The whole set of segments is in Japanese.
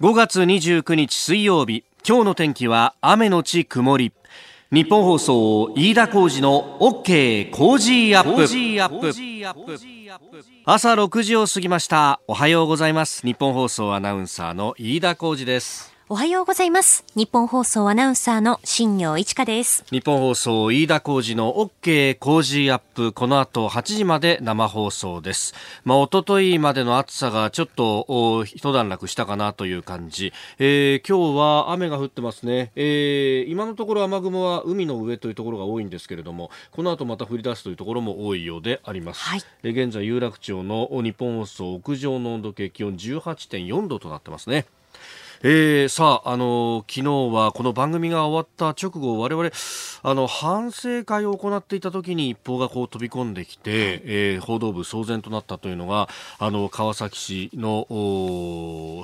5月29日水曜日今日の天気は雨のち曇り。ニッポン放送飯田浩司の OK Cozy Up。朝6時を過ぎました。おはようございます。ニッポン放送アナウンサーの飯田浩司ですおはようございます。ニッポン放送アナウンサーの新行市佳です。ニッポン放送飯田浩司の OK Cozy Up。この後8時まで生放送です。まあ、一昨日までの暑さがちょっと一段落したかなという感じ。えー、今日は雨が降ってますね。えー、今のところ雨雲は海の上というところが多いんですけれども、この後また降り出すというところも多いようであります。はい、え現在有楽町の日本放送屋上の温度計気温18.4度となってますね。えー、さあ、あの昨日はこの番組が終わった直後、我々、あの、反省会を行っていた時に一報がこう飛び込んできて、えー、報道部騒然となったというのが、あの、川崎市の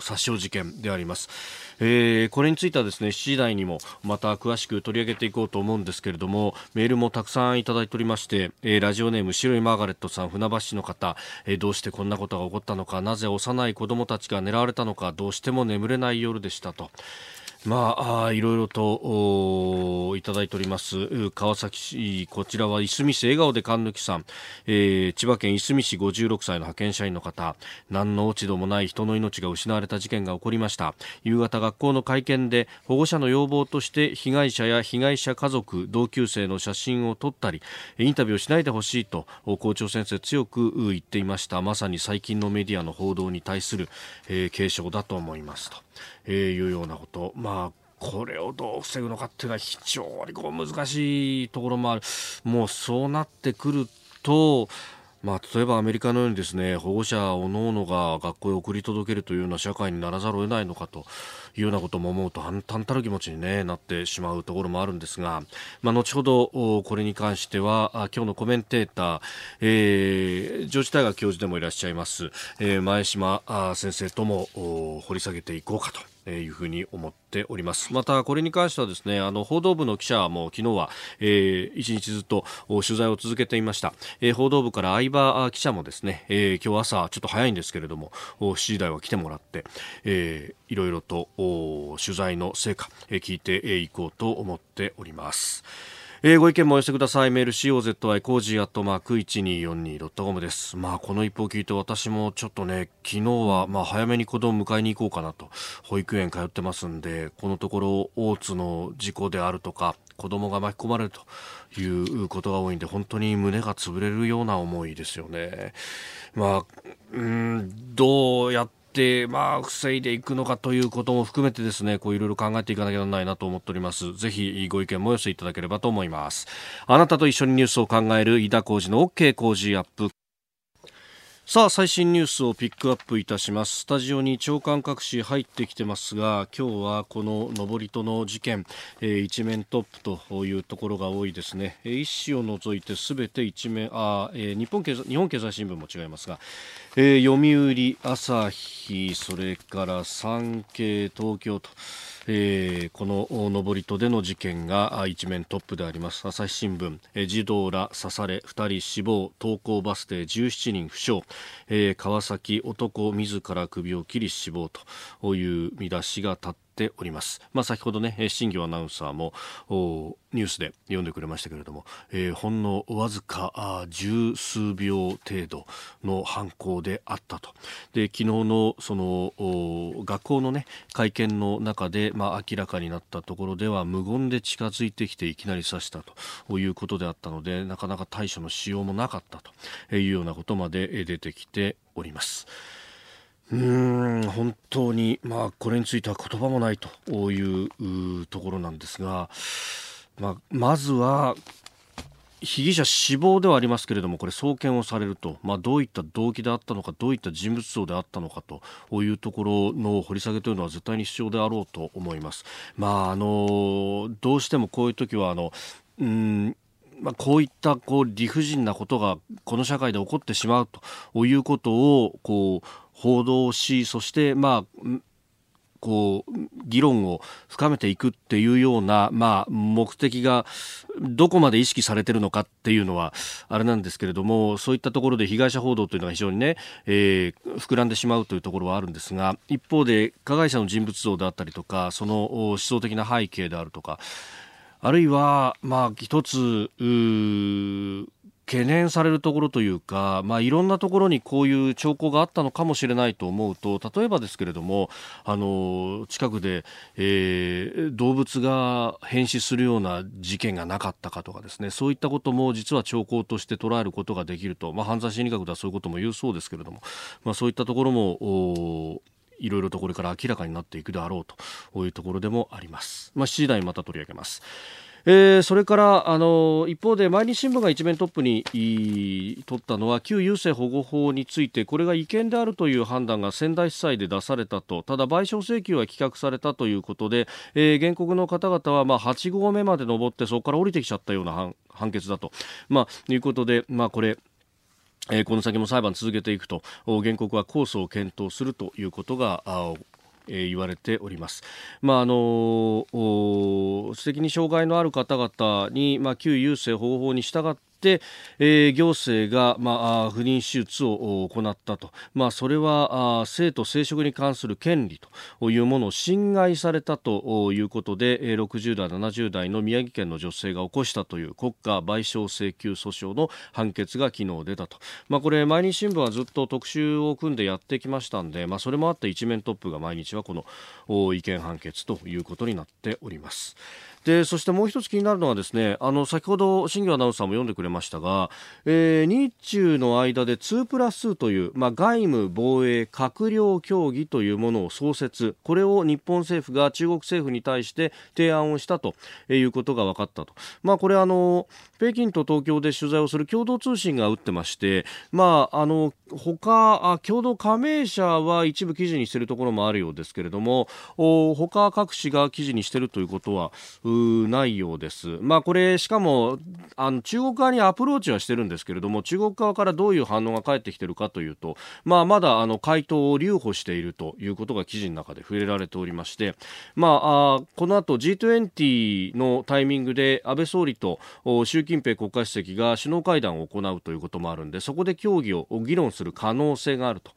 殺傷事件であります。えー、これについてはですね7時台にもまた詳しく取り上げていこうと思うんですけれどもメールもたくさんいただいておりまして、えー、ラジオネーム白いマーガレットさん船橋市の方、えー、どうしてこんなことが起こったのかなぜ幼い子どもたちが狙われたのかどうしても眠れない夜でしたと。まあ、いろいろといただいております。川崎市こちらはいすみ市笑顔で神抜さん、えー、千葉県いすみ市56歳の派遣社員の方。何の落ち度もない人の命が失われた事件が起こりました。夕方学校の会見で保護者の要望として被害者や被害者家族同級生の写真を撮ったりインタビューをしないでほしいと校長先生強く言っていました。まさに最近のメディアの報道に対する、えー、警鐘だと思いますと。えー、いうようなこと、まあこれをどう防ぐのかっていうのは非常にこう難しいところもある。もうそうなってくると、まあ、例えばアメリカのようにですね保護者おのおのが学校へ送り届けるというような社会にならざるを得ないのかというようなことも思うと反たたる気持ちに、ね、なってしまうところもあるんですが、まあ、後ほどこれに関しては今日のコメンテーター、えー、上智大学教授でもいらっしゃいます、えー、前島先生とも掘り下げていこうかと。いうふうに思っております。また、これに関してはですね、あの、報道部の記者も昨日は、えー、一日ずっと取材を続けていました。えー、報道部から相葉記者もですね、えー、今日朝、ちょっと早いんですけれども、7時台は来てもらって、えー、いろいろと取材の成果、え、聞いていこうと思っております。えー、ご意見もお寄せください。メール COZY cozy アットマーク 1242.com です。まあ、この一報を聞いて私もちょっとね、昨日はまあ早めに子供を迎えに行こうかなと、保育園通ってますんで、このところ大津の事故であるとか、子供が巻き込まれるということが多いんで、本当に胸が潰れるような思いですよね。まあ、うん、どうやって、まあ、防いでいくのかということも含めてですね、こういろいろ考えていかなきゃならないなと思っております。ぜひご意見もお寄せいただければと思います。あなたと一緒にニュースを考える飯田浩二の OK 工事アップ。さあ最新ニュースをピックアップいたします。スタジオに長官各紙入ってきてますが今日はこの登戸の事件、えー、一面トップというところが多いですね、えー、一紙を除いてすべて一面あ、えー、日本経済日本経済新聞も違いますが、えー、読売朝日それから産経東京と。えー、この上り戸での事件が一面トップであります。朝日新聞、えー、児童ら刺され2人死亡。登校バス停17人負傷、えー、川崎男自ら首を切り死亡という見出しが立ってております。まあ、先ほどね、新業アナウンサーもニュースで読んでくれましたけれども、えー、ほんのわずか十数秒程度の犯行であったと。で、昨日のその学校のね、会見の中で、まあ、明らかになったところでは無言で近づいてきていきなり刺したということであったので、なかなか対処のしようもなかったというようなことまで出てきております。うん本当に、まあ、これについては言葉もないというところなんですが、まあ、まずは被疑者死亡ではありますけれどもこれ送検をされると、まあ、どういった動機であったのかどういった人物像であったのかというところの掘り下げというのは絶対に必要であろうと思います。まあ、あのどうしてもこういう時はあのうんまあ、こういったこう理不尽なことがこの社会で起こってしまうということをこう報道しそしてまあこう議論を深めていくっていうような、まあ、目的がどこまで意識されてるのかっていうのはあれなんですけれどもそういったところで被害者報道というのが非常にね、えー、膨らんでしまうというところはあるんですが一方で加害者の人物像であったりとかその思想的な背景であるとかあるいは、まあ、一つ懸念されるところというか、まあ、いろんなところにこういう兆候があったのかもしれないと思うと例えばですけれどもあの近くで、えー、動物が変死するような事件がなかったかとかですねそういったことも実は兆候として捉えることができると、まあ、犯罪心理学ではそういうことも言うそうですけれども、まあ、そういったところもいろいろとこれから明らかになっていくであろうというところでもあります。まあ、7時台また取り上げます。えー、それからあの一方で毎日新聞が一面トップに取ったのは旧優生保護法についてこれが違憲であるという判断が仙台地裁で出されたとただ賠償請求は棄却されたということで、えー、原告の方々はまあ8合目まで登ってそこから降りてきちゃったような判決だと、まあ、いうことで、まあ、これえー、この先も裁判続けていくと原告は控訴を検討するということがえー、言われております。まああの知的に障害のある方々に、まあ、旧優生保護法に従っ、えー、行政が、まあ、不妊手術を行ったと、まあ、それはあ性と生殖に関する権利というものを侵害されたということで、60代、70代の宮城県の女性が起こしたという国家賠償請求訴訟の判決が昨日出たと、まあ、これ毎日新聞はずっと特集を組んでやってきましたんで、まあ、それもあって一面トップが毎日はこの違憲判決ということになっております。でそしてもう一つ気になるのはですねあの先ほど新業アナウンサーも読んでくれましたが、えー、日中の間で2プラス2という、まあ、外務防衛閣僚協議というものを創設。これを日本政府が中国政府に対して提案をしたということが分かったと、まあ、これあの北京と東京で取材をする共同通信が打ってまして、まあ、あの他あ共同加盟者は一部記事にしているところもあるようですけれども他各紙が記事にしているということはないようです。まあこれしかもあの中国側にアプローチはしてるんですけれども中国側からどういう反応が返ってきてるかというと、まあまだあの回答を留保しているということが記事の中で触れられておりまして、まああこの後 G20 のタイミングで安倍総理と習近平国家主席が首脳会談を行うということもあるんでそこで協議を議論する可能性があると。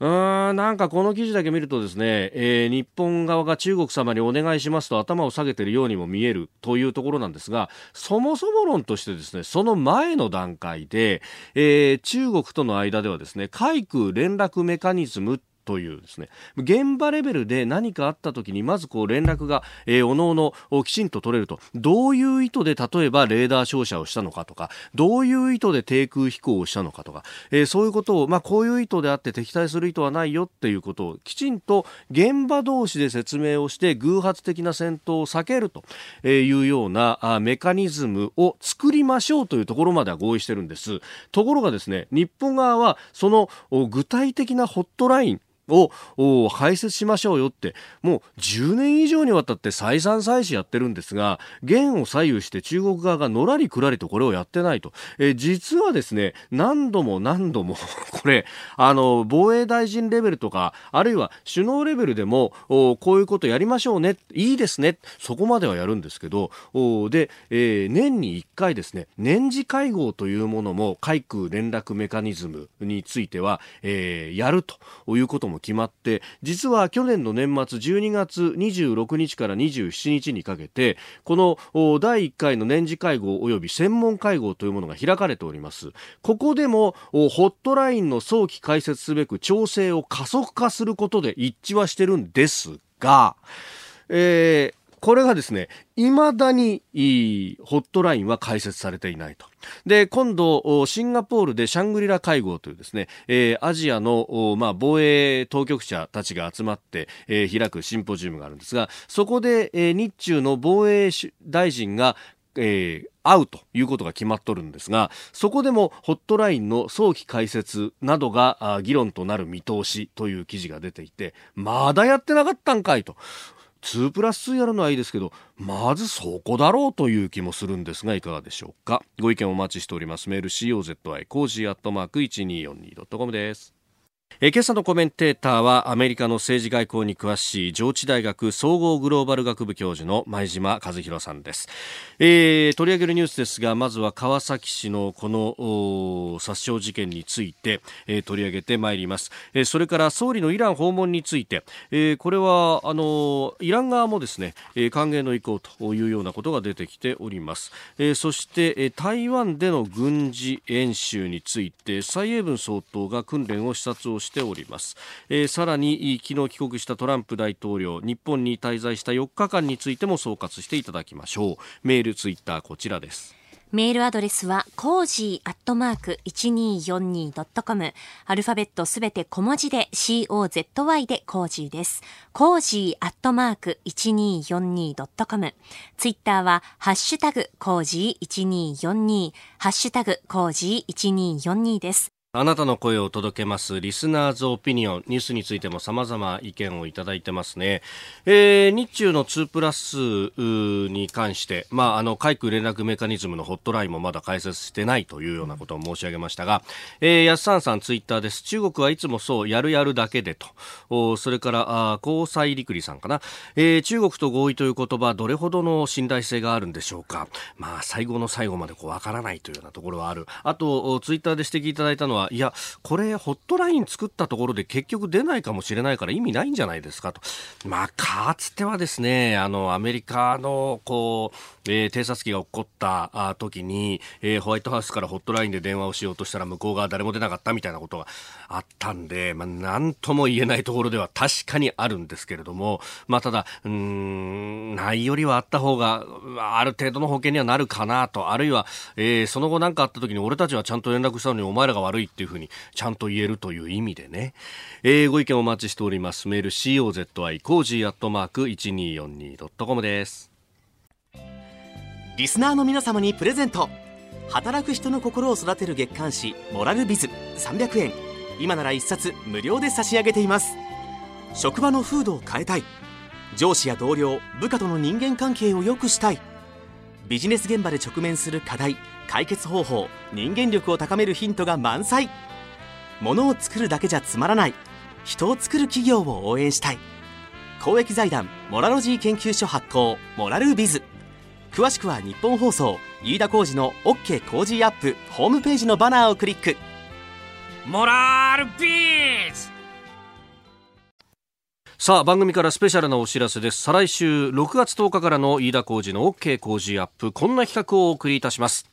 うん、なんかこの記事だけ見るとですね、えー、日本側が中国様にお願いしますと頭を下げているようにも見えるというところなんですが、そもそも論としてですね、その前の段階で、えー、中国との間ではですね、海空連絡メカニズムというですね。現場レベルで何かあった時にまずこう連絡が、えー、おのおのきちんと取れると。どういう意図で例えばレーダー照射をしたのかとかどういう意図で低空飛行をしたのかとか、えー、そういうことを、まあ、こういう意図であって敵対する意図はないよっていうことをきちんと現場同士で説明をして偶発的な戦闘を避けるというようなあメカニズムを作りましょうというところまでは合意してるんです。ところがですね日本側はその具体的なホットラインを排泄しましょうよってもう10年以上にわたって再三再四やってるんですが元を左右して中国側がのらりくらりとこれをやってないと、え実はですね何度も何度も これあの防衛大臣レベルとかあるいは首脳レベルでもこういうことやりましょうねいいですねそこまではやるんですけどで、えー、年に1回ですね年次会合というものも海空連絡メカニズムについては、えー、やるということも決まって実は去年の年末12月26日から27日にかけてこの第1回の年次会合及び専門会合というものが開かれております。ここでもホットラインの早期開設すべく調整を加速化することで一致はしてるんですが、えー、これがですね、未だにホットラインは開設されていないと。で、今度、シンガポールでシャングリラ会合というですね、えー、アジアの、まあ、防衛当局者たちが集まって、えー、開くシンポジウムがあるんですが、そこで、えー、日中の防衛大臣がえー、会うということが決まっとるんですが、そこでもホットラインの早期開設などが議論となる見通しという記事が出ていて、まだやってなかったんかいと。2プラス2やるのはいいですけどまずそこだろうという気もするんですがいかがでしょうか。ご意見お待ちしております。メール COZY cozy アットマーク 1242.com です。え今朝のコメンテーターはアメリカの政治外交に詳しい上智大学総合グローバル学部教授の前嶋和弘さんです、えー、取り上げるニュースですがまずは川崎市のこの殺傷事件について、えー、取り上げてまいります、えー、それから総理のイラン訪問について、えー、これはあのイラン側もですね、えー、歓迎の意向というようなことが出てきております、えー、そして、えー、台湾での軍事演習について蔡英文総統が訓練を視察をしております、えー、さらに昨日帰国したトランプ大統領日本に滞在した4日間についても総括していただきましょうメールツイッターこちらですメールアドレスは、 cozy アットマーク 1242.com。アルファベットすべて小文字で COZY で cozy です。 cozy アットマーク 1242.com。ツイッターは、ハッシュタグ cozy1242、ハッシュタグ cozy1242です。あなたの声を届けます Listener's Opinion ニュースについても様々意見をいただいてますね、えー、日中の2プラスに関して、まあ、あの海空連絡メカニズムのホットラインもまだ開設してないというようなことを申し上げましたが、えー、安さんさんツイッターです。中国はいつもそうやるやるだけでと。おそれからあ交際陸理さんかな、えー、中国と合意という言葉どれほどの信頼性があるんでしょうか。まあ最後の最後までこうわからないというようなところはある。あとツイッターで指摘いただいたのはいや、これ、ホットライン作ったところで結局出ないかもしれないから意味ないんじゃないですかと。まあ、かつてはですね、あの、アメリカの、こう、えー、偵察機が起こった時に、えー、ホワイトハウスからホットラインで電話をしようとしたら向こう側誰も出なかったみたいなことがあったんで、まあ、なんとも言えないところでは確かにあるんですけれども、まあ、ただ、うん、ないよりはあった方が、ある程度の保険にはなるかなと、あるいは、えー、その後何かあった時に俺たちはちゃんと連絡したのにお前らが悪いっていうふうにちゃんと言えるという意味でね、えー、ご意見お待ちしております。メール COZY cozy アットマーク 1242.com です。リスナーの皆様にプレゼント。働く人の心を育てる月刊誌モラルビズ300円。今なら1冊無料で差し上げています。職場の風土を変えたい。上司や同僚部下との人間関係を良くしたい。ビジネス現場で直面する課題解決方法人間力を高めるヒントが満載。物を作るだけじゃつまらない。人を作る企業を応援したい。公益財団モラロジー研究所発行モラルビズ。詳しくは日本放送飯田浩二の OK 工事アップホームページのバナーをクリック。モラルビズさあ番組からスペシャルなお知らせです。再来週6月10日からの飯田浩二の OK 工事アップ。こんな企画をお送りいたします。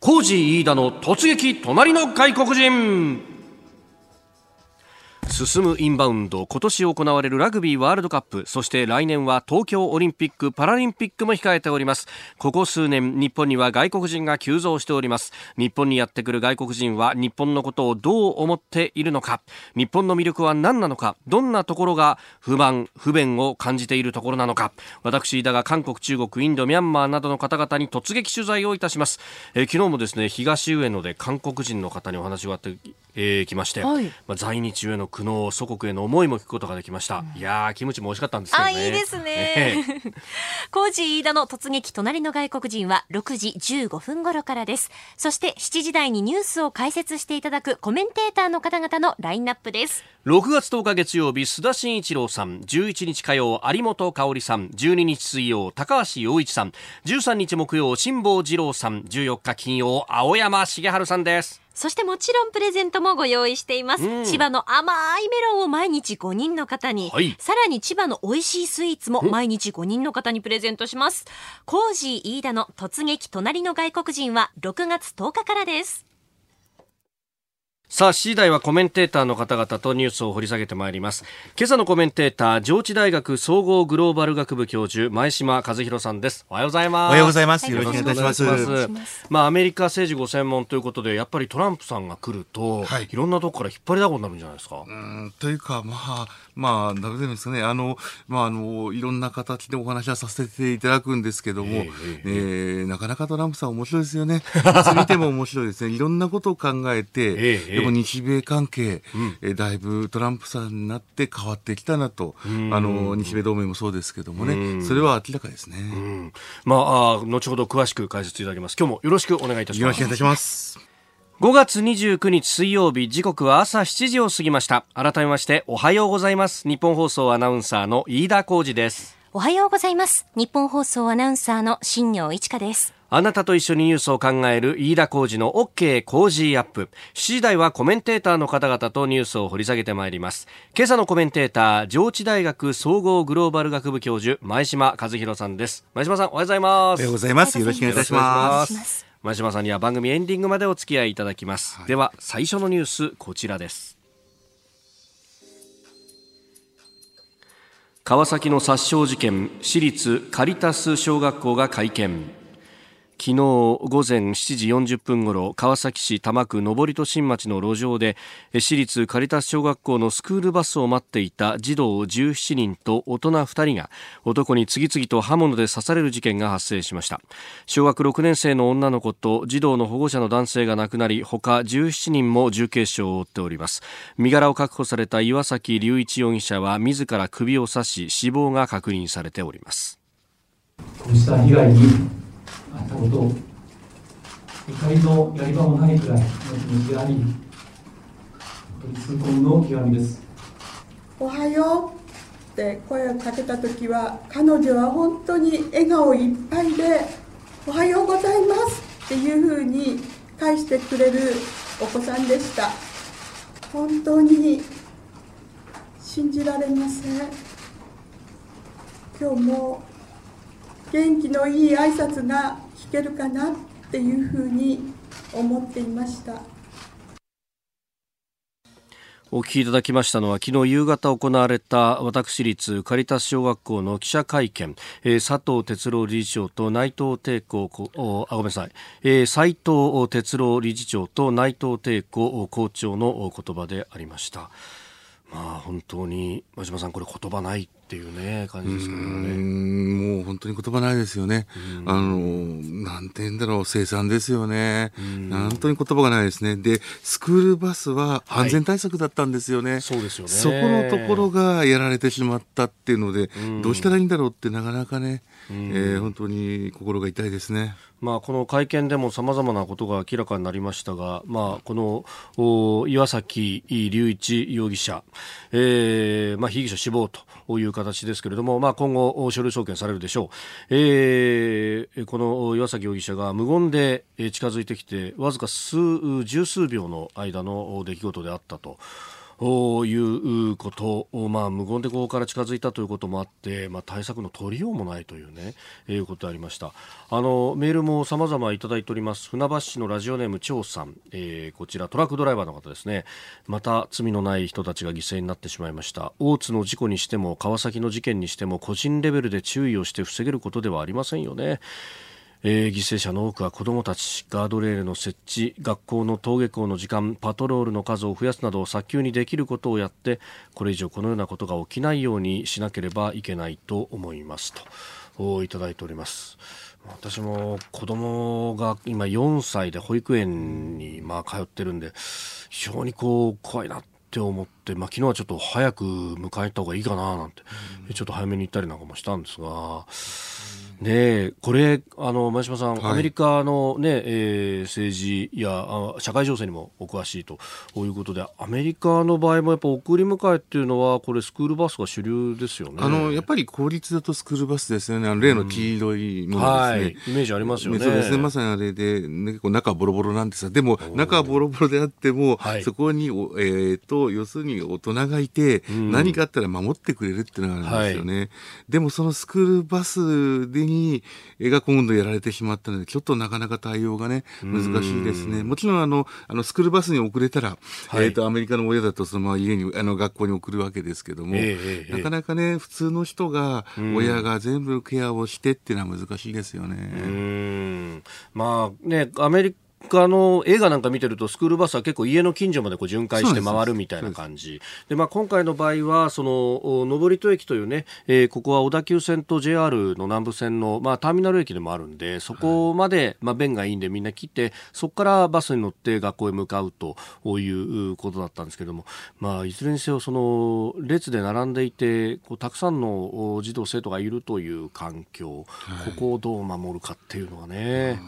工事飯田の突撃隣の外国人。進むインバウンド今年行われるラグビーワールドカップそして来年は東京オリンピック・パラリンピックも控えております。ここ数年日本には外国人が急増しております。日本にやってくる外国人は日本のことをどう思っているのか。日本の魅力は何なのか。どんなところが不満不便を感じているところなのか。私だが韓国中国インドミャンマーなどの方々に突撃取材をいたします、え、昨日もですね東上野で韓国人の方にお話があってえー、きまして、はい、まあ、在日への苦悩祖国への思いも聞くことができました、うん、いやキムチも美味しかったんですけどね。あいいですね。コージー飯田の突撃隣の外国人は6時15分頃からです。そして7時台にニュースを解説していただくコメンテーターの方々のラインナップです。6月10日月曜日須田慎一郎さん11日火曜有本香里さん12日水曜高橋洋一さん13日木曜辛坊治郎さん14日金曜青山茂春さんですそしてもちろんプレゼントもご用意しています。うん、千葉の甘いメロンを毎日5人の方に、はい、さらに千葉の美味しいスイーツも毎日5人の方にプレゼントします。コージー飯田の突撃隣の外国人は6月10日からです。さあ、次第はコメンテーターの方々とニュースを掘り下げてまいります。今朝のコメンテーター、上智大学総合グローバル学部教授、前島和弘さんです。おはようございます。おはようございます。よろしくお願いします。まあ、アメリカ政治ご専門ということで、やっぱりトランプさんが来ると、はい、いろんなとこから引っ張りだこになるんじゃないですか？うん、というか、まあ、まあ、なるですかね、あの、まあ、あの、いろんな形でお話はさせていただくんですけども、えー、えー、なかなかトランプさん面白いですよね。い つ見ても面白いですね。いろんなことを考えて、えー、でも日米関係、うん、えだいぶトランプさんになって変わってきたなと、あの日米同盟もそうですけどもね、それは明らかですね。まあ、あ後ほど詳しく解説いただきます。今日もよろしくお願いいたします。よろしくお願いいたします。5月29日水曜日時刻は朝7時を過ぎました。改めましておはようございます。日本放送アナウンサーの飯田浩二です。おはようございます。日本放送アナウンサーの新業一華ですあなたと一緒にニュースを考える飯田浩二の OK 工事アップ。7時台はコメンテーターの方々とニュースを掘り下げてまいります。今朝のコメンテーター、上智大学総合グローバル学部教授、前島和弘さんです。前島さん、おはようございます。おはようございます。よろしくお願いいたします。前島さんには番組エンディングまでお付き合いいただきます、はい、では最初のニュースこちらです川崎の殺傷事件私立カリタス小学校が会見昨日午前7時40分ごろ川崎市多摩区上戸新町の路上で私立カリタス小学校のスクールバスを待っていた児童17人と大人2人が男に次々と刃物で刺される事件が発生しました。小学6年生の女の子と児童の保護者の男性が亡くなり他17人も重軽傷を負っております。身柄を確保された岩崎隆一容疑者は自ら首を刺し死亡が確認されております。こうした被害にあったことを怒りのやり場もないくらいの気持ちがあり本当に痛恨の極みです。おはようって声をかけた時は彼女は本当に笑顔いっぱいでおはようございますっていうふうに返してくれるお子さんでした。本当に信じられません。今日も元気のいい挨拶が聞けるかなっていうふうに思っていました。お聞きいただきましたのは昨日夕方行われた私立カリタス小学校の記者会見、えー、佐藤哲郎理事長と内藤帝子あごめんなさい、えー、斉藤哲郎理事長と内藤帝子校長の言葉でありました。まあ本当に真島さんこれ言葉ないっていうね、感じですけどね。もう本当に言葉ないですよね。あの、なんて言うんだろう、生産ですよね。本当に言葉がないですね。で、スクールバスは安全対策だったんですよね。はい、そうですよね。そこのところがやられてしまったっていうので、どうしたらいいんだろうってなかなかね、えー、本当に心が痛いですね。まあ、この会見でもさまざまなことが明らかになりましたが、まあ、この岩崎隆一容疑者、えーまあ、被疑者死亡という形ですけれども、まあ、今後、書類送検されるでしょう、えー、この岩崎容疑者が無言で近づいてきてわずか数十数秒の間の出来事であったと。いうことを、まあ、無言でここから近づいたということもあって、まあ、対策の取りようもないというね、えいうことでありました。あの、メールも様々いただいております。船橋市のラジオネーム張さん、えー、こちらトラックドライバーの方ですね。また罪のない人たちが犠牲になってしまいました。大津の事故にしても、川崎の事件にしても、個人レベルで注意をして防げることではありませんよね。えー、犠牲者の多くは子どもたちガードレールの設置学校の登下校の時間パトロールの数を増やすなど早急にできることをやってこれ以上このようなことが起きないようにしなければいけないと思いますといただいております私も子供が今4歳で保育園にまあ通ってるんで非常にこう怖いなって思って、まあ、昨日はちょっと早く迎えた方がいいかななんて、ちょっと早めに行ったりなんかもしたんですが。ねこれ、あの前島さん、はい、アメリカのね、えー、政治や社会情勢にもお詳しいということで、アメリカの場合もやっぱ送り迎えっていうのは、これ、スクールバスが主流ですよね。あのやっぱり公立だとスクールバスですよね、あの例の黄色いものですね、うんはい、イメージありますよね。そうですね。まさにあれで、ね、結構中ボロボロなんですが、でも、中ボロボロであっても、はい、そこに、えーと、要するに大人がいて、うん、何かあったら守ってくれるっていうのがあるんですよね。はい、でもそのスクールバスでにが今度やられてしまったので、ちょっとなかなか対応がね、難しいですね。もちろん、あの、あの、スクールバスに遅れたら、はい、えっ、ー、と、アメリカの親だと、そのまま家に、あの、学校に送るわけですけども、えー、なかなかね、普通の人が、親が全部ケアをしてっていうのは難しいですよね。うん。まあね、アメリカあの映画なんか見てるとスクールバスは結構家の近所までこう巡回して回るみたいな感じ。でまあ、今回の場合はその登戸駅というね、えー、ここは小田急線と JR の南部線の、まあ、ターミナル駅でもあるんでそこまで、まあ、便がいいんでみんな来てそこからバスに乗って学校へ向かうということだったんですけども、まあ、いずれにせよその列で並んでいてこうたくさんの児童生徒がいるという環境、はい、ここをどう守るかっていうのはね。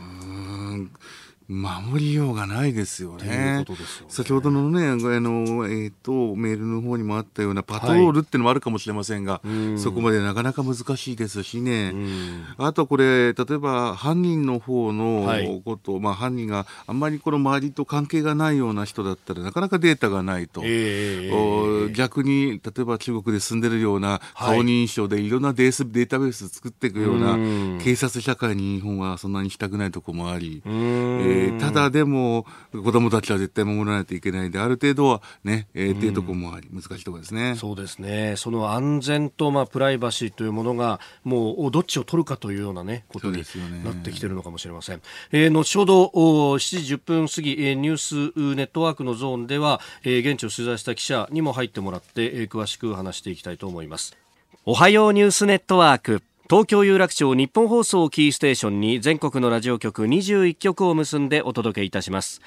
守りようがないですよね。よね。先ほどのね、あの、えっ、と、メールの方にもあったようなパトロールっていうのもあるかもしれませんが、うん。そこまでなかなか難しいですしね。うん。あとこれ、例えば犯人の方のはい。こと、まあ犯人があんまりこの周りと関係がないような人だったらなかなかデータがないと。ええお逆に例えば中国で住んでるようなはい。顔認証でいろんなデースデータベース作っていくようなうん。警察社会に日本はそんなにしたくないとこもあり、うんえーただでも子供たちは絶対守らないといけないである程度はね、えーっていうとこもあり難しいところですね。そうですね。その安全とまあプライバシーというものがもうどっちを取るかというようなねことになってきているのかもしれません。えー後ほどお7時10分過ぎ、えーニュースネットワークのゾーンでは、えー現地を取材した記者にも入ってもらって、えー詳しく話していきたいと思います。おはようニュースネットワーク。東京有楽町日本放送キーステーションに全国のラジオ局21局を結んでお届けいたします。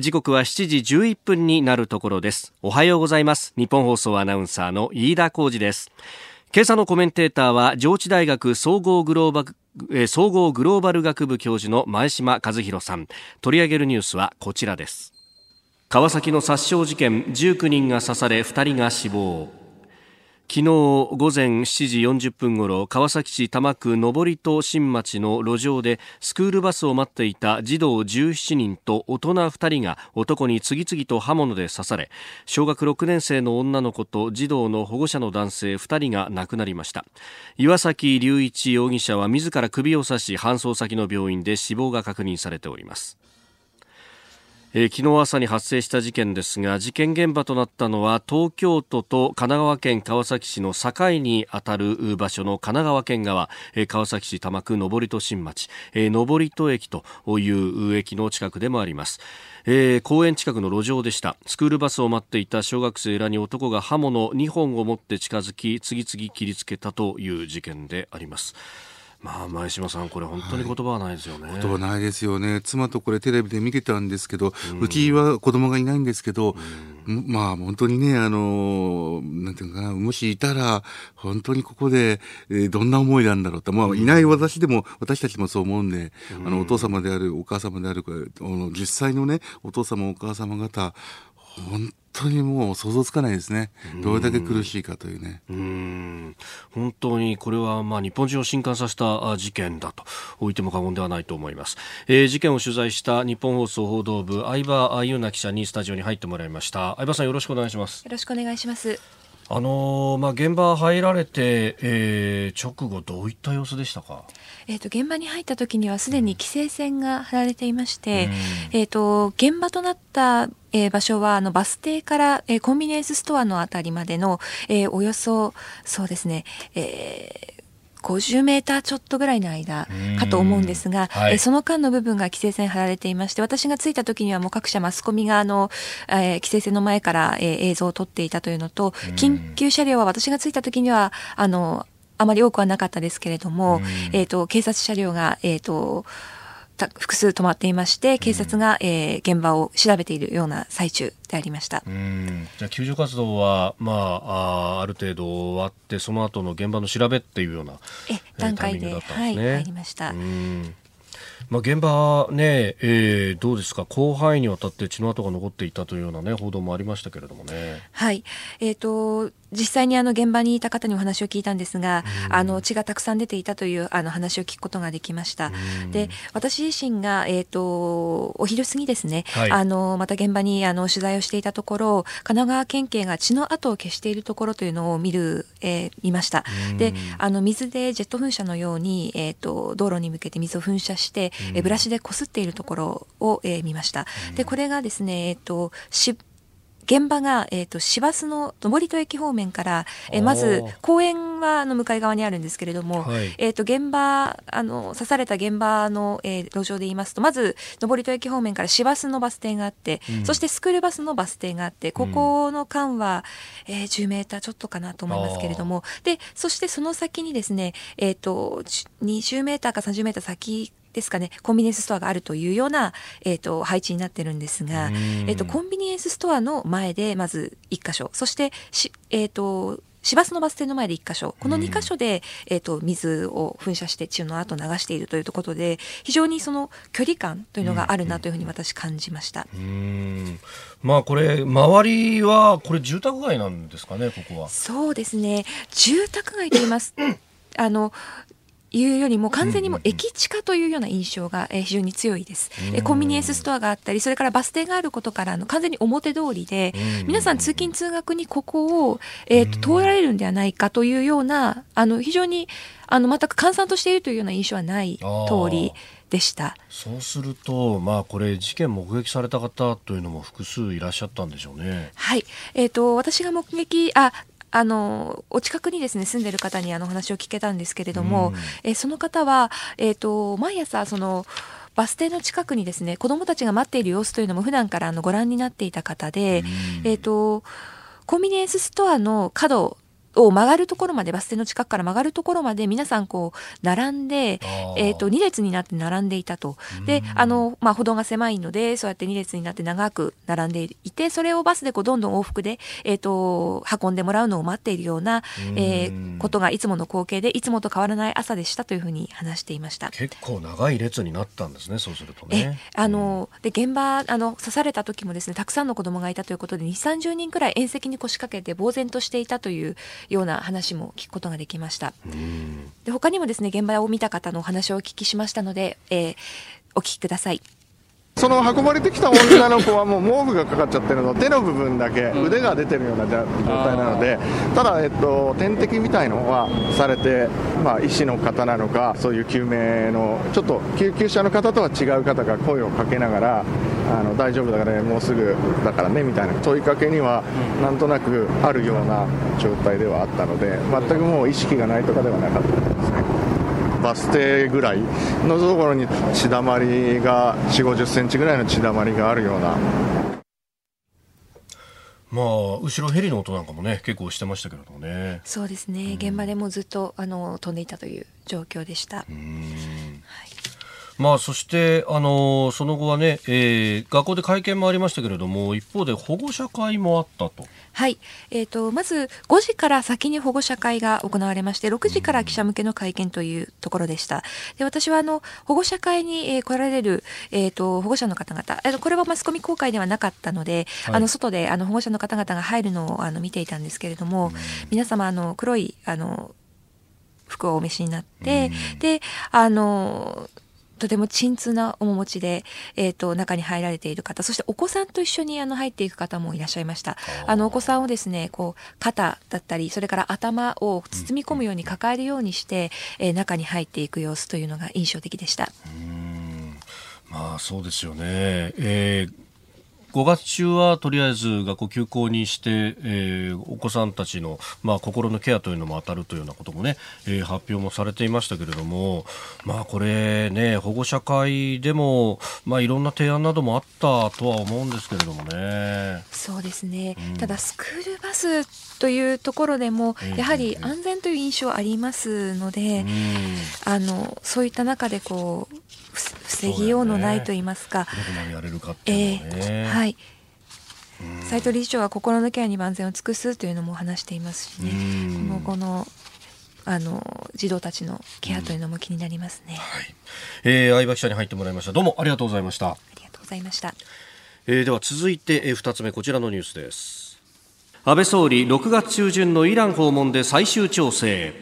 時刻は7時11分になるところです。おはようございます。日本放送アナウンサーの飯田浩二です。今朝のコメンテーターは上智大学総合グローバル総合グローバル学部教授の前島和弘さん。取り上げるニュースはこちらです。川崎の殺傷事件19人が刺され2人が死亡昨日午前7時40分ごろ川崎市多摩区上戸新町の路上でスクールバスを待っていた児童17人と大人2人が男に次々と刃物で刺され小学6年生の女の子と児童の保護者の男性2人が亡くなりました。岩崎隆一容疑者は自ら首を刺し搬送先の病院で死亡が確認されております。えー昨日朝に発生した事件ですが事件現場となったのは東京都と神奈川県川崎市の境にあたる場所の神奈川県側、えー川崎市多摩区上戸新町、えー上戸駅という駅の近くでもあります。えー公園近くの路上でしたスクールバスを待っていた小学生らに男が刃物2本を持って近づき次々切りつけたという事件でありますまあ前島さんこれ本当に言葉はないですよね、言葉ないですよね。妻とこれテレビで見てたんですけど、うちは子供がいないんですけど、まあ本当にね、あの、なんていうのかな、もしいたら、本当にここで、えーどんな思いなんだろうと。まあいない私でも、私たちもそう思うんで、あの、お父様である、お母様である、あの実際のね、お父様、お母様方、本当にもう想像つかないですね。どれだけ苦しいかというね。うーん本当にこれはまあ日本中を震撼させたあ事件だと言っても過言ではないと思います、えー事件を取材した日本放送報道部相葉優奈記者にスタジオに入ってもらいました相葉さんよろしくお願いしますよろしくお願いします。あのーまあ現場入られて、えー直後どういった様子でしたか？えっ、と現場に入った時にはすでに規制線が張られていまして、えっ、と現場となった、えー場所はあのバス停から、えーコンビニエンスストアのあたりまでの、えーおよそそうですね。えー50メーターちょっとぐらいの間かと思うんですが、はい。えーその間の部分が規制線張られていまして、私が着いた時にはもう各社マスコミがあの、えー規制線の前から、えー映像を撮っていたというのと、緊急車両は私が着いた時には、あの、あまり多くはなかったですけれども、えっ、と、警察車両が、えっ、と、た複数止まっていまして、警察が、えー現場を調べているような最中でありました。うんじゃあ救助活動は、まあ、あーある程度終わってその後の現場の調べっていうようなえ、段階で、タイミングだったんはい、入りました。うんまあ、現場ね、えーどうですか？広範囲にわたって血の跡が残っていたというようなね報道もありましたけれどもね。はい。えっ、と、実際にあの現場にいた方にお話を聞いたんですが、あの血がたくさん出ていたというあの話を聞くことができました。で、私自身が、えっ、と、お昼過ぎですね、はい。あの、また現場にあの取材をしていたところ、神奈川県警が血の跡を消しているところというのを見る、えー見ました。で、あの、水でジェット噴射のように、えっ、と、道路に向けて水を噴射して、えーブラシで擦っているところを、えー見ました。で、これがですね、えっ、と、し現場が、えっ、と、市バスの登戸駅方面から、えーまず公園は、あの、向かい側にあるんですけれども、はい。えっ、と、現場、あの、刺された現場の、えー路上で言いますと、まず、登戸駅方面から市バスのバス停があって、そしてスクールバスのバス停があって、ここの間は、えー10メーターちょっとかなと思いますけれども、で、そしてその先にですね、えっ、と、じ20メーターか30メーター先ですかね、コンビニエンスストアがあるというような、えっ、と、配置になってるんですが、えっ、と、コンビニエンスストアの前で、まず1箇所、そしてし、えっ、と、市バスのバス停の前で1箇所、この2箇所で、えっ、と、水を噴射して血の後流しているということで、非常にその距離感というのがあるなというふうに私感じました。うんまあこれ周りはこれ住宅街なんですかねここはそうですね。住宅街と言います。あの、いうよりも完全にもう駅地下というような印象がえー非常に強いです。えコンビニエンスストアがあったり、それからバス停があることからあの完全に表通りで、皆さん通勤通学にここを、えーと通られるんではないかというような、あの非常にあの全く閑散としているというような印象はない通りでした。そうするとまあこれ事件目撃された方というのも複数いらっしゃったんでしょうねはい。えっ、と、私が目撃、あ、あの、お近くにですね、住んでる方にあのお話を聞けたんですけれども、えーその方は、えっ、と、毎朝、その、バス停の近くにですね、子供たちが待っている様子というのも普段からあのご覧になっていた方で、えっ、と、コンビニエンスストアの角を曲がるところまで、バス停の近くから曲がるところまで皆さんこう、並んでえっ、と、2列になって並んでいたと。で、あの、まあ、歩道が狭いので、そうやって2列になって長く並んでいて、それをバスでこう、どんどん往復で、えっ、と、運んでもらうのを待っているような、えーことがいつもの光景で、いつもと変わらない朝でしたというふうに話していました。結構長い列になったんですねそうするとえねあので現場あの刺された時もですねたくさんの子供がいたということで2 3 0人くらい縁石に腰掛けて呆然としていたというような話も聞くことができました。で他にもですね現場を見た方のお話をお聞きしましたので、えーお聞きくださいその運ばれてきた女の子はもう毛布がかかっちゃってるの手の部分だけ腕が出てるような状態なのでただ、えっと、点滴みたいのはされて、まあ、医師の方なのかそういう救命のちょっと救急車の方とは違う方が声をかけながらあの大丈夫だからねもうすぐだからねみたいな問いかけにはなんとなくあるような状態ではあったので全くもう意識がないとかではなかったですね。バス停ぐらいのところに血だまりが4 5 0センチぐらいの血だまりがあるような。まあ後ろヘリの音なんかもね結構してましたけれどもね。そうですね。現場でもずっとあの飛んでいたという状況でした、まあそしてあのその後はね、えー学校で会見もありましたけれども一方で保護者会もあったと。はい、えー、とまず5時から先に保護者会が行われまして6時から記者向けの会見というところでした。で私はあの保護者会に、えー来られる、えー、と保護者の方々えーこれはマスコミ公開ではなかったので、はい。あの外であの保護者の方々が入るのをあの見ていたんですけれども、皆様あの黒いあの服をお召しになって、であのとても鎮痛な面持ちで、えっ、と、中に入られている方、そしてお子さんと一緒にあの入っていく方もいらっしゃいました。あの、お子さんをですね、こう、肩だったり、それから頭を包み込むように抱えるようにして、えー中に入っていく様子というのが印象的でした。まあそうですよね、えー5月中はとりあえず学校休校にして、えーお子さんたちの、まあ、心のケアというのも当たるというようなこともね、えー発表もされていましたけれども、まあ、これね保護者会でも、まあ、いろんな提案などもあったとは思うんですけれどもね。そうですね。ただ、スクールバスというところでもええ、やはり安全という印象ありますので、うんあの、そういった中でこう、ふ防ぎようのないと言いますか、ね。えはい。斉藤理事長は心のケアに万全を尽くすというのも話していますしね、うん今後のあの児童たちのケアというのも気になりますね。はいえー相葉記者に入ってもらいましたどうもありがとうございました。ありがとうございました。えーでは続いて、えー、2つ目こちらのニュースです安倍総理6月中旬のイラン訪問で最終調整。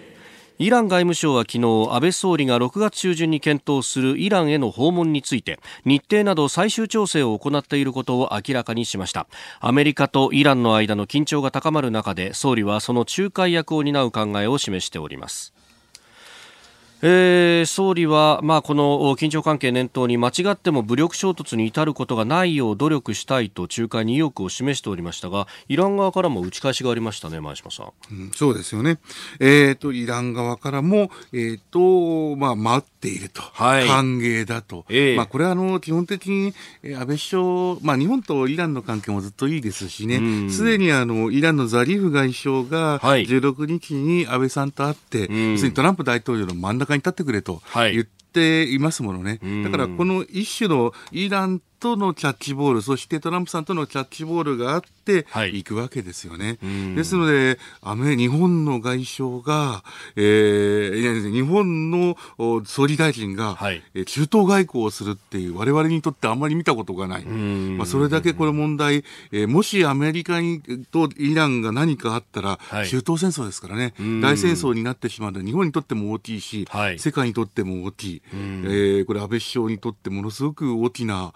イラン外務省は昨日安倍総理が6月中旬に検討するイランへの訪問について日程など最終調整を行っていることを明らかにしました。アメリカとイランの間の緊張が高まる中で総理はその仲介役を担う考えを示しております。えー総理は、まあ、この緊張関係念頭に間違っても武力衝突に至ることがないよう努力したいと仲介に意欲を示しておりましたがイラン側からも打ち返しがありましたね前島さん。うんそうですよね。えっ、と、イラン側からも、えっ、と、まあ、っていると。はい。歓迎だと。ええ。まあ、これは、あの、基本的に、えー安倍首相、まあ、日本とイランの関係もずっといいですしうん。ね、すでに、あの、イランのザリーフ外相が、はい。16日に安倍さんと会って、するにトランプ大統領の真ん中に立ってくれとはい。言っていますものね。ん。だから、この一種のイランとのキャッチボール、そしてトランプさんとのキャッチボールがあって、い。いくわけですよね。ん。ですので、アメ日本の外相が、えーいや日本のお総理大臣が、はい。えー中東外交をするっていう、我々にとってあんまり見たことがない。ん。まあ、それだけこの問題、えーもしアメリカにとイランが何かあったら、はい。中東戦争ですからね。ん、大戦争になってしまうので、日本にとっても大きいし、はい。世界にとっても大きい、えーこれ、安倍首相にとってものすごく大きな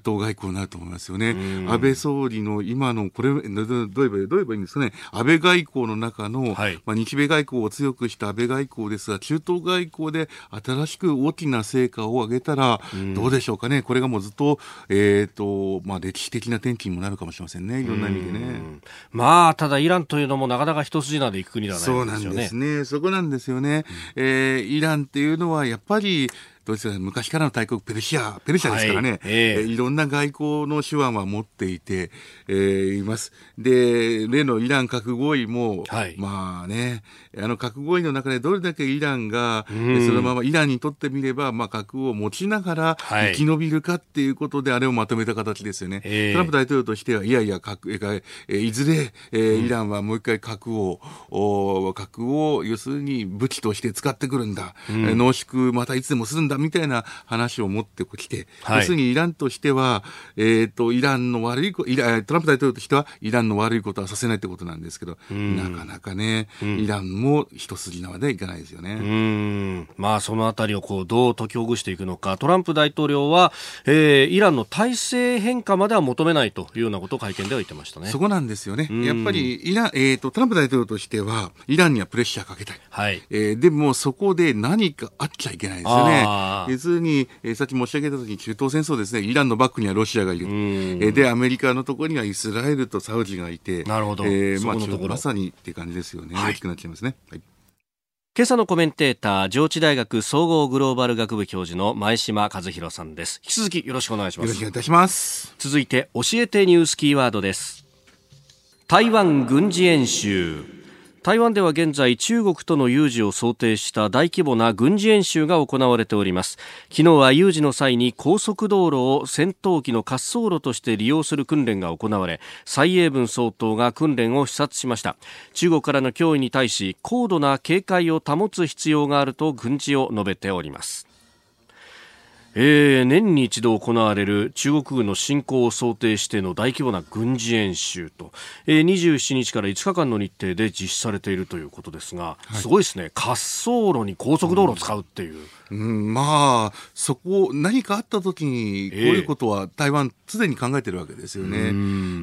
中東外交になると思いますよね。安倍総理の今の、これ、どどう言えばどう言えばいいんですかね、安倍外交の中の、はいまあ、日米外交を強くした安倍外交ですが、中東外交で新しく大きな成果を上げたら、どうでしょうかね、これがもうずっと、えっ、と、まあ、歴史的な転機にもなるかもしれませんね、いろんな意味でね。まあ、ただイランというのもなかなか一筋縄で行く国ではないですよね。ですね。そこなんですよね。えーイランっていうのはやっぱり、どうですか昔からの大国ペルシア、ペルシャですからね、はい。ええ。えーいろんな外交の手腕は持っていて、えーいます。で、例のイラン核合意も、はい。まあね、あの核合意の中でどれだけイランが、そのままイランにとってみれば、まあ核を持ちながらはい。生き延びるかっていうことであれをまとめた形ですよね。ええ。トランプ大統領としては、いやいや、核、えーえーいずれ、えーイランはもう一回核を、お核を、要するに武器として使ってくるんだ。えー濃縮またいつでもするんだ、みたいな話を持ってきて、はい要するにイランとしては、えっ、と、イランの悪いこイラ、トランプ大統領としては、イランの悪いことはさせないってことなんですけど、なかなかね、イランも一筋縄ではいかないですよね。まあ、そのあたりをこうどう解きほぐしていくのか、トランプ大統領は、えーイランの体制変化までは求めないというようなことを会見では言ってましたね。そこなんですよね。んやっぱりイラン、えっ、と、トランプ大統領としては、イランにはプレッシャーかけたい。はい。えーでもそこで何かあっちゃいけないですよねあ。ー要するに、えーさっき申し上げたときに中東戦争ですね、イランのバックにはロシアがいる。んえーで、アメリカのところにはイスラエルとサウジがいて、なるほどえーまあ、まさにって感じですよね。はい大きくなっちゃいますね。はい。今朝のコメンテーター、上智大学総合グローバル学部教授の前島和弘さんです。引き続きよろしくお願いしますよろしくお願いい。たします。続いて教えてニュースキーワードです台湾軍事演習台湾では現在中国との有事を想定した大規模な軍事演習が行われております。昨日は有事の際に高速道路を戦闘機の滑走路として利用する訓練が行われ蔡英文総統が訓練を視察しました。中国からの脅威に対し高度な警戒を保つ必要があると軍事を述べております。えー年に一度行われる中国軍の侵攻を想定しての大規模な軍事演習と、えー27日から5日間の日程で実施されているということですが、すごいですね。滑走路に高速道路を使うっていう、うん、まあ、そこ、何かあった時に、こういうことは台湾、常に考えてるわけですよね。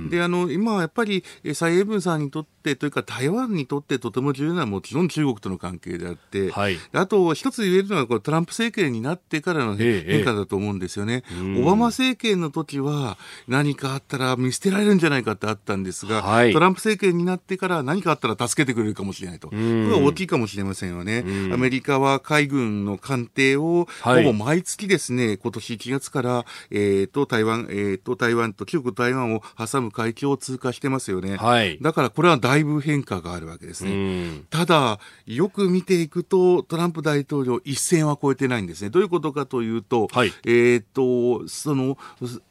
で、あの、今はやっぱり、え蔡英文さんにとって、というか台湾にとってとても重要なのはもちろん中国との関係であって、はい。あと一つ言えるのはこれトランプ政権になってからのええ変化だと思うんですよね。オバマ政権の時は何かあったら見捨てられるんじゃないかってあったんですが、はいトランプ政権になってから何かあったら助けてくれるかもしれないと。これは大きいかもしれませんよね。アメリカは海軍の艦艇をはいほぼ毎月ですね、今年1月から、えっ、と、台湾、えっ、と、台湾と中国台湾を挟む海峡を通過してますよね。はいだからこれはだいぶ変化があるわけですうね。んただ、よく見ていくと、トランプ大統領一線は越えてないんですね。どういうことかというと、はい。えっ、と、その、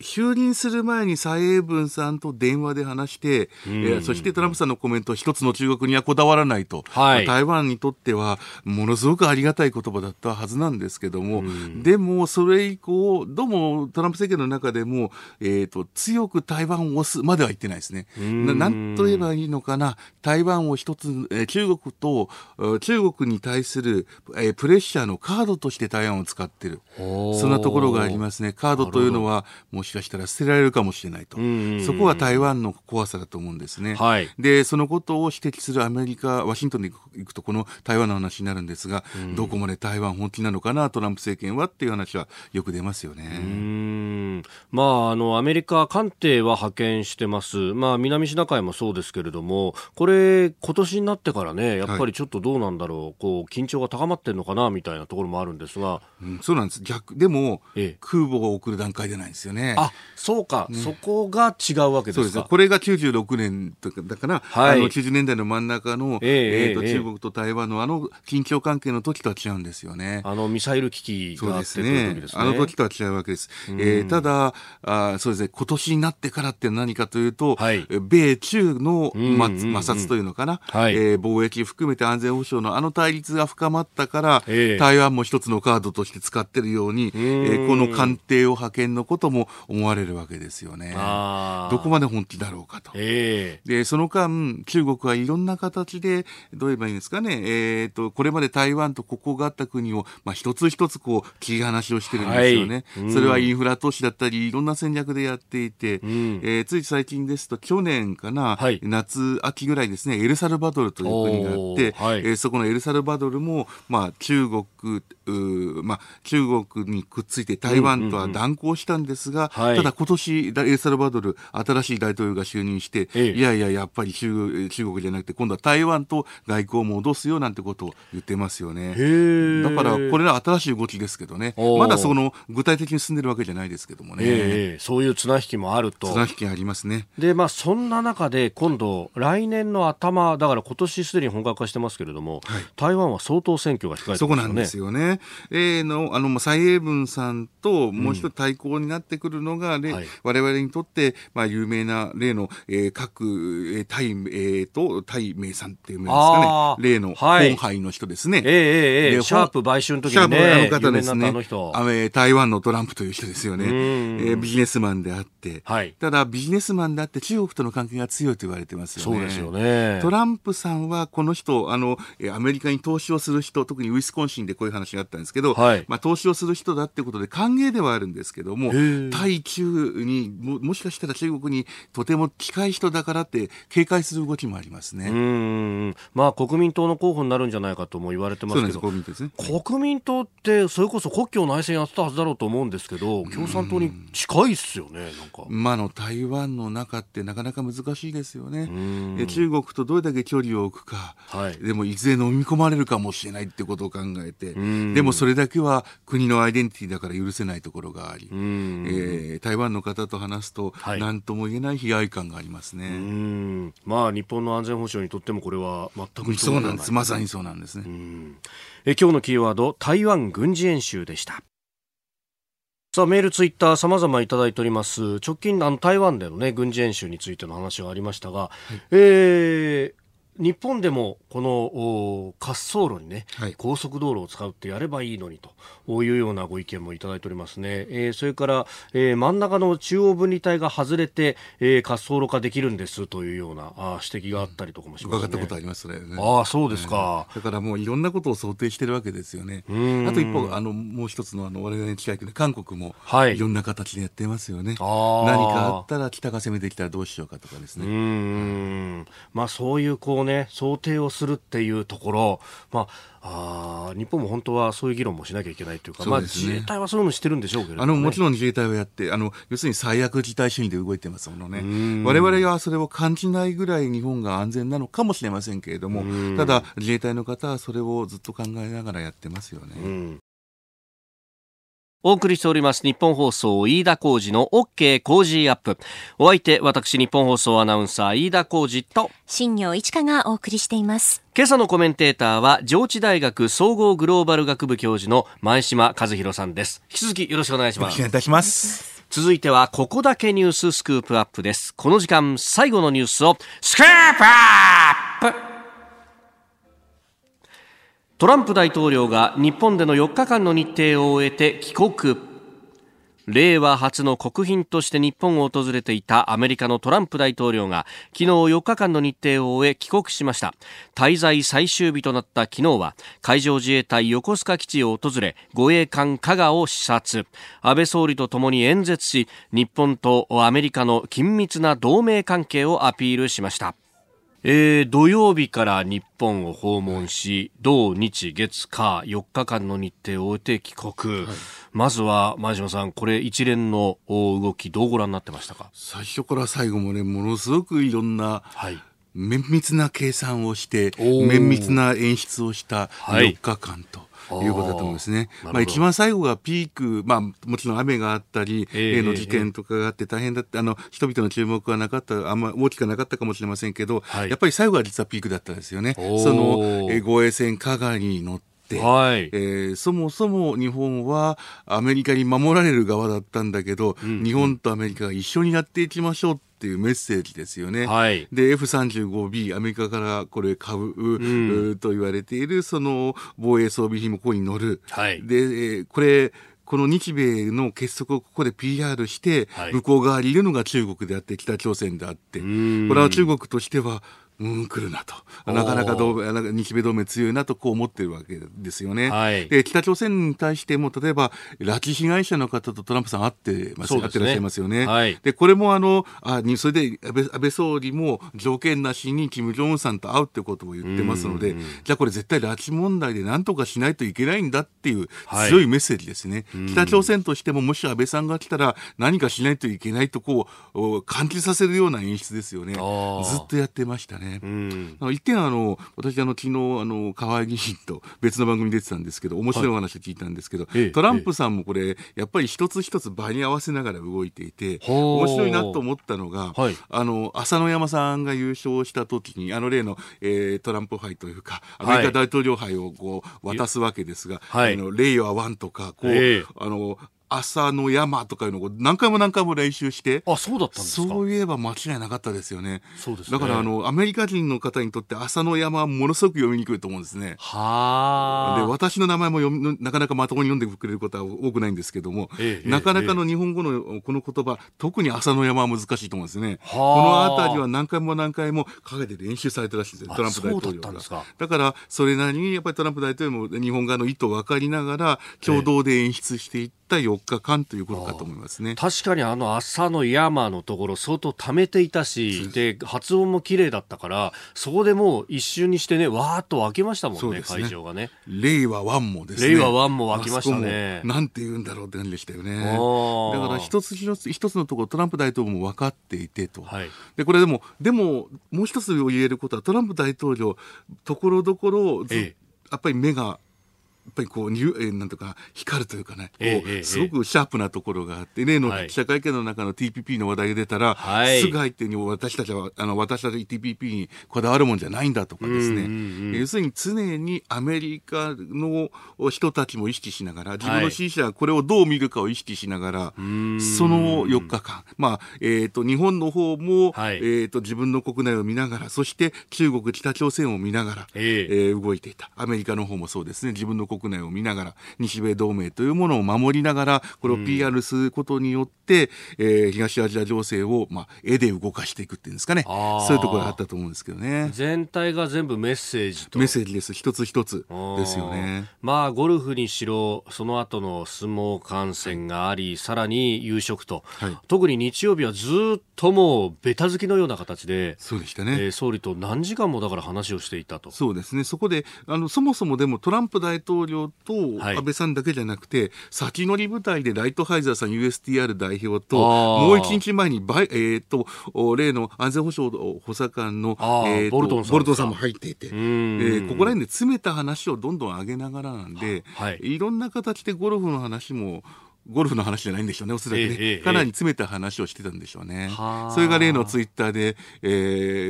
就任する前に蔡英文さんと電話で話して、えーそしてトランプさんのコメント、一つの中国にはこだわらないと、はい。台湾にとっては、ものすごくありがたい言葉だったはずなんですけども、でも、それ以降、どうもトランプ政権の中でも、えっ、と、強く台湾を押すまでは言ってないですね。ななんと言えばいいのかな、台湾を一つ、えー中国と、えー中国に対する、えープレッシャーのカードとして台湾を使ってる。そんなところがありますね。カードというのは、もしかしたら捨てられるかもしれないとん。そこは台湾の怖さだと思うんですね。はいで、そのことを指摘するアメリカ、ワシントンに行くと、この台湾の話になるんですが、どこまで台湾本気なのかな、トランプ政権はっていう話はよく出ますよね。うんまあ、あのアメリカ艦艇は派遣してます、まあ、南シナ海もそうですけれども、これ、今年になってからね、やっぱりちょっとどうなんだろう、こう緊張が高まってるのかなみたいなところもあるんですが、うんそうなんです。逆、でも、もええ。空母を送る段階じゃないですよね。あ、そうか、そこが違うわけですか。これが96年とかだから、はい。あの90年代の真ん中の、えええーとええ。中国と台湾のあの緊張関係の時とは違うんですよね。あのミサイル危機があってくるすね。時ですね。あの時とは違うわけです。えーただあ、そうですね、今年になってからって何かというと、はい。え米中の、ま、うんうんうん。摩擦というのかな、はい。えー貿易含めて安全保障のあの対立が深まったから、ええ。台湾も一つのカードとして使ってるように、えーこの艦艇を派遣のことも思われるわけですよね。どこまで本気だろうかと。えで、その間、中国はいろんな形で、どう言えばいいんですかね、えっ、と、これまで台湾と国交があった国を、まあ、一つ一つこう、切り離しをしてるんですよね。はい。うん。それはインフラ投資だったり、いろんな戦略でやっていて、ん。えーつい最近ですと、去年かな、はい。夏、秋ぐらいですね、エルサルバドルという国があって、はい。えーそこのエルサルバドルも、まあ、中国、まあ、中国にくっついて台湾とは断交したんですが、はいただ今年、エルサルバドル、新しい大統領が就任して、ええいやいや、やっぱり中中国じゃなくて、今度は台湾と外交を戻すよなんてことを言ってますよね。へだから、これは新しい動きですけどねまだその具体的に進んでるわけじゃないですけどもね、ええそういう綱引きもあると。綱引きありますね。で、まあ、そんな中で、今度、来年の頭、だから今年すでに本格化してますけれども、台湾は総統選挙が控えてますよね。そこなんですよね。えーの、あの、まあ蔡英文さんと、もう一つ対抗になってくるのが、れはい我々にとって、まあ、有名な例の、えー各、えー、タイ、えーと、タイ名さんっていうんですかね。例の、はい本杯の人ですね。ええええシャープ買収の時シャープにね、あの方ですね。あの台湾のトランプという人ですよね。えんービジネスマンであって。はいただ、ビジネスマンであって中国との関係が強いと言われてますよね。そうですよね。トランプさんはこの人、あの、えーアメリカに投資をする人、特にウィスコンシンでこういう話があったんですけど、はいまあ投資をする人だってことで歓迎ではあるんですけどもー、対中にも、もしかしたら中国にとても近い人だからって警戒する動きもありますね。うーん。まあ、国民党の候補になるんじゃないかとも言われてます、すけどこう。見てですね。国民党ってそれこそ国境内戦やってたはずだろうと思うんですけど共産党に近いっすよねなんかまあ、あの台湾の中ってなかなか難しいですよねん。で中国とどれだけ距離を置くか、はいでもいずれ飲み込まれるかもしれないってことを考えて、んでもそれだけは国のアイデンティティだから許せないところがあり、んえー台湾の方と話すとはい何とも言えない悲哀感がありますうね。んまあ日本の安全保障にとってもこれは全く一そうなんです。まさににそうなんですね。え今日のキーワード台湾軍事演習でしたさあメール、ツイッター、さまざまいただいております。直近、あの台湾でのね、軍事演習についての話がありましたが、えー日本でもこのお滑走路にね、はい高速道路を使うってやればいいのにというようなご意見もいただいておりますね。えーそれから、えー真ん中の中央分離帯が外れて、えー滑走路化できるんですというようなあー指摘があったりとかもしますね。伺ったことあります、ね。ああ、そうですか。だからもういろんなことを想定してるわけですよね。んあと一方、あの、もう一つのあの、我々に近い国、韓国も、はいいろんな形でやってますよね。あー何かあったら北が攻めてきたらどうしようかとかですね。んまあそういうこうね想定をするっていうところ、まあ、あー日本も本当はそういう議論もしなきゃいけないというか、まあそうですね。自衛隊はそういうのしてるんでしょうけれども、あの、ね、もちろん自衛隊はやって、あの、要するに最悪事態主義で動いてますものね。我々はそれを感じないぐらい日本が安全なのかもしれませんけれども、ただ自衛隊の方はそれをずっと考えながらやってますよね。うんお送りしております日本放送飯田浩二の OK 工事アップ。お相手、私日本放送アナウンサー飯田浩二と、新業一華がお送りしています。今朝のコメンテーターは上智大学総合グローバル学部教授の前島和弘さんです。引き続きよろしくお願いします。お願いいたします。続いてはここだけニューススクープアップですこの時間最後のニュースをスクープアップトランプ大統領が日本での4日間の日程を終えて帰国。令和初の国賓として日本を訪れていたアメリカのトランプ大統領が昨日4日間の日程を終え帰国しました。滞在最終日となった昨日は海上自衛隊横須賀基地を訪れ護衛艦加賀を視察。安倍総理とともに演説し日本とアメリカの緊密な同盟関係をアピールしました。えー土曜日から日本を訪問し、土日月火4日間の日程を終えて帰国、まずは前島さんこれ一連のお動きどうご覧になってましたか？最初から最後もね、ものすごくいろんな、はい。綿密な計算をして、綿密な演出をしたはい。4日間と。いうことだと思いますね。まあ一番最後がピーク、まあもちろん雨があったり、ええ例の事件とかがあって大変だって、あの、人々の注目はなかった、あんま大きくなかったかもしれませんけど、はいやっぱり最後は実はピークだったんですよね。その、えー護衛戦加賀に乗って、はい。えーそもそも日本はアメリカに守られる側だったんだけど、ん日本とアメリカが一緒にやっていきましょうっていうメッセージですよね。はい。で F35B アメリカからこれ買う、んうと言われているその防衛装備品もここに乗る。はい。で、えーこれこの日米の結束をここで PR して、はい向こう側にいるのが中国であって北朝鮮であって、んこれは中国としてはうん、来るなと。なかなか同なんか日米同盟強いなとこう思ってるわけですよね。はいで、北朝鮮に対しても、例えば、拉致被害者の方とトランプさん会ってます、ね会ってらっしゃいますよね。はいで、これもあの、あにそれで安倍安倍総理も条件なしに金正恩さんと会うってことを言ってますので、じゃあこれ絶対拉致問題で何とかしないといけないんだっていうはい強いメッセージですね。北朝鮮としてももし安倍さんが来たら何かしないといけないとこう、お感じさせるような演出ですよね。ずっとやってましたね。うん。一点あの、私あの、昨日あの、河合議員と別の番組に出てたんですけど、面白いお話を聞いたんですけど、ええトランプさんもこれ、やっぱり一つ一つ場に合わせながら動いていて、面白いなと思ったのが、はい。あの、浅野山さんが優勝した時に、あの例の、えートランプ杯というか、アメリカ大統領杯をこう、渡すわけですが、はい。あの、レイはワンとか、こう、ええ。あの、浅野山とかいうのを何回も何回も練習して、あ、そうだったんですかそういえば間違いなかったですよね。そうですねだからあの、アメリカ人の方にとって浅野山はものすごく読みにくいと思うんですね。で、はあ。私の名前も読みなかなかまともに読んでくれることは多くないんですけども、ええなかなかの日本語のこの言葉、特に浅野山は難しいと思うんですね。はあこのあたりは何回も何回も陰で練習されてらっしゃるんですあトランプ大統そうだ領がったんですか。だから、それなりにやっぱりトランプ大統領も日本側の意図を分かりながら、共同で演出していった4日間ということかと思いますね。確かにあの朝の山のところ相当溜めていたし、で、発音も綺麗だったから、そこでもう一瞬にしてね、わーっと沸きましたもんね、ね会場がね。令和ワンもですね。令和ワンも沸きましたねなんて言うんだろうって感じでしたよね。だから一つ一つ一つのところトランプ大統領も分かっていてと。はい。でこれでもでももう一つ言えることはトランプ大統領ところどころやっぱり目がやっぱりこうニュえーなんとか光るというかね、ええええすごくシャープなところがあって例のはい。記者会見の中の TPP の話題が出たら、はい。すぐ入ってに私たちはあの私たち TPP にこだわるもんじゃないんだとかですね、うんうんうん。要するに常にアメリカの人たちも意識しながら自分の支持者がこれをどう見るかを意識しながら、ん。その4日間、まあえー、と日本の方も、はい。えー、と自分の国内を見ながらそして中国北朝鮮を見ながら、ええ。えー動いていた。アメリカの方もそうですね。自分の国内を見ながら日米同盟というものを守りながらこれを PR することによって、えー東アジア情勢を、まあ、絵で動かしていくっていうんですかね。そういうところがあったと思うんですけどね。全体が全部メッセージと。メッセージです。一つ一つですよね。まあ、ゴルフにしろ、その後の相撲観戦があり、さらに夕食と、はい。特に日曜日はずっともう、ベタ好きのような形で、そうでしたね、えー総理と何時間もだから話をしていたと。そうですね、そこであのそもそもでもトランプ大統領とはい。安倍さんだけじゃなくて、先乗り部隊でライトハイザーさん、USTR 代表と、もう一日前にバイ、えー、とお例の安全保障補佐官の、えーとボルトンさんボルトンさんも入っていて、えん。ーここら辺で詰めた話をどんどん上げながらなんで、はい。いろんな形でゴルフの話も。ゴルフの話じゃないんでしょうね、おそらくね、ええええ。かなり詰めた話をしてたんでしょうね。はあ。それが例のツイッターで、え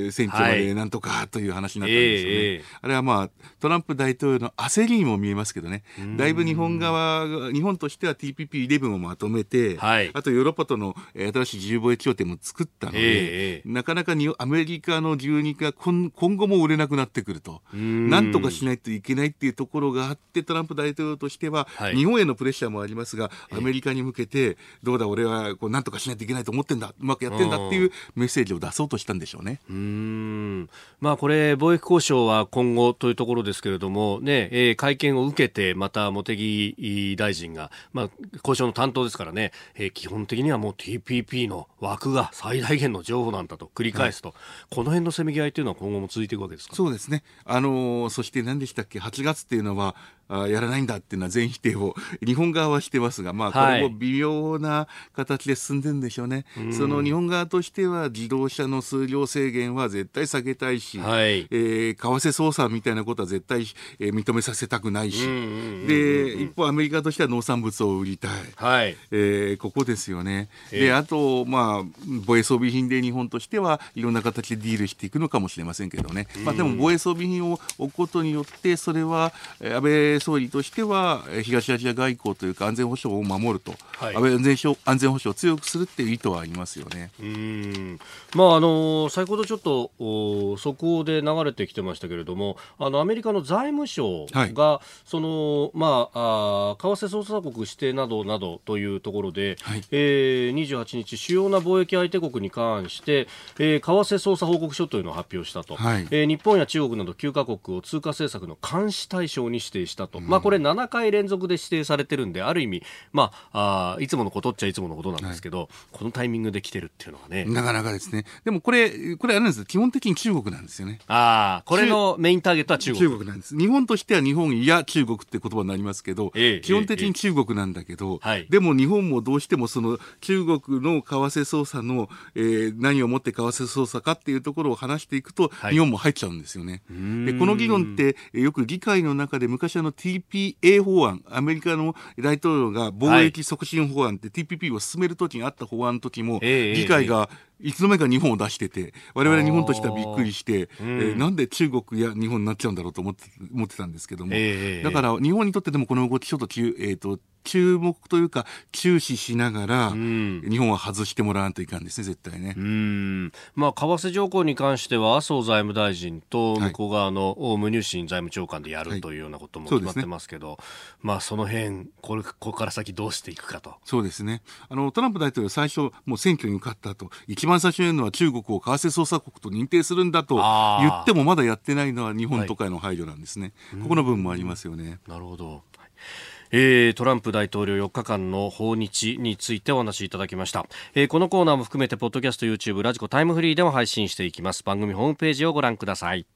ー選挙まはい。でなんとかという話になったんですよね。ええええ。あれはまあ、トランプ大統領の焦りにも見えますけどね、だいぶ日本側が、日本としては TPP11 をまとめて、はい。あとヨーロッパとのえー新しい自由貿易協定も作ったので、えええなかなかにアメリカの牛肉が今今後も売れなくなってくると、ん。なんとかしないといけないっていうところがあって、トランプ大統領としては、はい。日本へのプレッシャーもありますが、アメリカに向けて、どうだ、俺はこうなんとかしないといけないと思ってんだ、うまくやってんだっていうメッセージを出そうとしたんでしょうね。うーん。まあこれ、貿易交渉は今後というところですけれども、ね、えー会見を受けて、また茂木大臣が、まあ交渉の担当ですからね、えー基本的にはもう TPP の枠が最大限の情報なんだと繰り返すと、この辺のせめぎ合いというのは今後も続いていくわけですか？そうですね。あのーそして何でしたっけ、8月っていうのは、あやらないんだっていうのは全否定を日本側はしてますが、まあ、これも微妙な形で進んでるんでしょうね、はい、その日本側としては自動車の数量制限は絶対下げたいし、はい、えー、為替操作みたいなことは絶対、えー、認めさせたくないし、で一方、アメリカとしては農産物を売りたい、はい。えー、ここですよね。であと、まあ、防衛装備品で日本としてはいろんな形でディールしていくのかもしれませんけどね、まあ、でも防衛装備品を置くことによってそれは安倍総理としては東アジア外交というか安全保障を守ると、はい、安全安全保障を強くするっていう意図はありますよね。うん。まああの先ほどちょっと速報で流れてきてましたけれどもあのアメリカの財務省が、はい、そのまああ為替操作国指定などなどというところで、はい、えー、28日主要な貿易相手国に関して、えー、為替操作報告書というのを発表したと、はい、えー、日本や中国など9カ国を通貨政策の監視対象に指定したと、うん、まあこれ7回連続で指定されてるんである意味まああいつものことっちゃいつものことなんですけど、はい、このタイミングで来てるっていうのはね。なかなかですね。でもこれこれあれなんです基本的に中国なんですよね。ああこれのメインターゲットは中国。中国なんです。日本としては日本や中国って言葉になりますけど、ええ、基本的に中国なんだけど、え、でも日本もどうしてもその中国の為替操作の、えー、何をもって為替操作かっていうところを話していくと、はい、日本も入っちゃうんですよね。でこの議論ってよく議会の中で昔あの TPA 法案アメリカの大統領が貿易促進法案って TPP を進めるときにあった法案の時も、議会がいつの間にか日本を出してて、我々日本としてはびっくりして、うん、えー、なんで中国や日本になっちゃうんだろうと思って思ってたんですけども、えー、だから日本にとってでもこの動きちょっと、えーと注目というか注視しながら、うん、日本は外してもらわんといかんですね絶対ね。うん。まあ為替条項に関しては麻生財務大臣と向こう側の無入信財務長官でやるというようなことも決まってますけど、はいね、まあその辺これここから先どうしていくかと。そうですね。あのトランプ大統領最初もう選挙に受かった後一番最初に言うのは中国を為替操作国と認定するんだと言ってもまだやってないのは日本とかへの配慮なんですね。はい、ここの部分もありますよね。なるほど。えー、トランプ大統領4日間の訪日についてお話しいただきました、えー、このコーナーも含めてポッドキャスト YouTube ラジコタイムフリーでも配信していきます番組ホームページをご覧ください